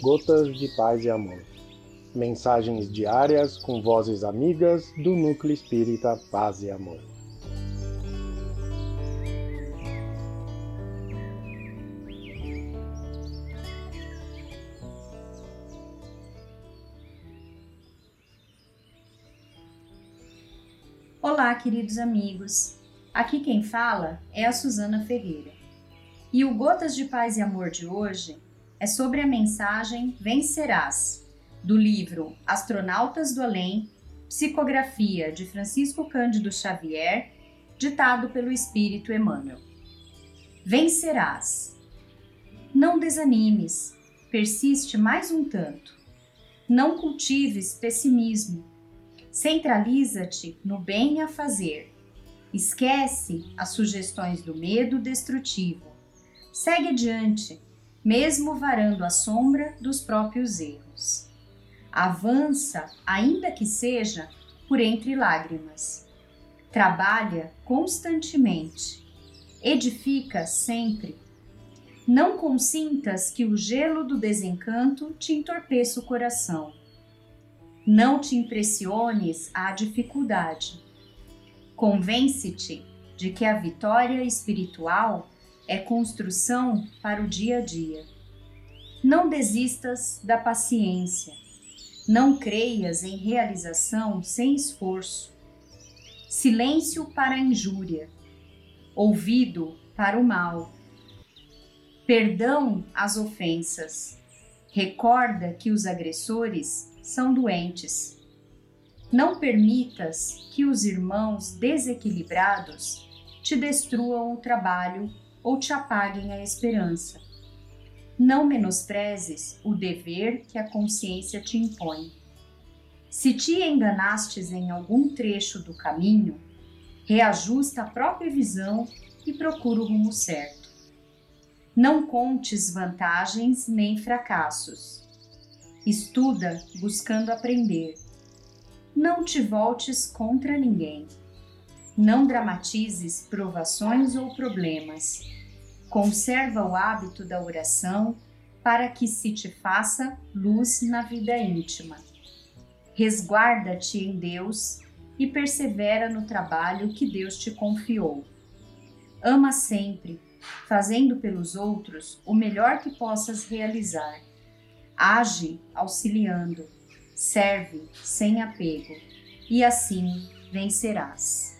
Gotas de Paz e Amor. Mensagens diárias com vozes amigas do Núcleo Espírita Paz e Amor. Olá, queridos amigos. Aqui quem fala é a Suzana Ferreira. E o Gotas de Paz e Amor de hoje é sobre a mensagem Vencerás, do livro Astronautas do Além, psicografia de Francisco Cândido Xavier, ditado pelo Espírito Emmanuel. Vencerás. Não desanimes, persiste mais um tanto. Não cultives pessimismo. Centraliza-te no bem a fazer. Esquece as sugestões do medo destrutivo. Segue adiante mesmo varando a sombra dos próprios erros. Avança, ainda que seja por entre lágrimas. Trabalha constantemente. Edifica sempre. Não consintas que o gelo do desencanto te entorpeça o coração. Não te impressiones à dificuldade. Convence-te de que a vitória espiritual é construção para o dia a dia. Não desistas da paciência. Não creias em realização sem esforço. Silêncio para a injúria. Ouvido para o mal. Perdão às ofensas. Recorda que os agressores são doentes. Não permitas que os irmãos desequilibrados te destruam o trabalho ou te apaguem a esperança. Não menosprezes o dever que a consciência te impõe. Se te enganastes em algum trecho do caminho, reajusta a própria visão e procura o rumo certo. Não contes vantagens nem fracassos. Estuda buscando aprender. Não te voltes contra ninguém não dramatizes provações ou problemas. Conserva o hábito da oração para que se te faça luz na vida íntima. Resguarda-te em Deus e persevera no trabalho que Deus te confiou. Ama sempre, fazendo pelos outros o melhor que possas realizar. Age auxiliando, serve sem apego, e assim vencerás.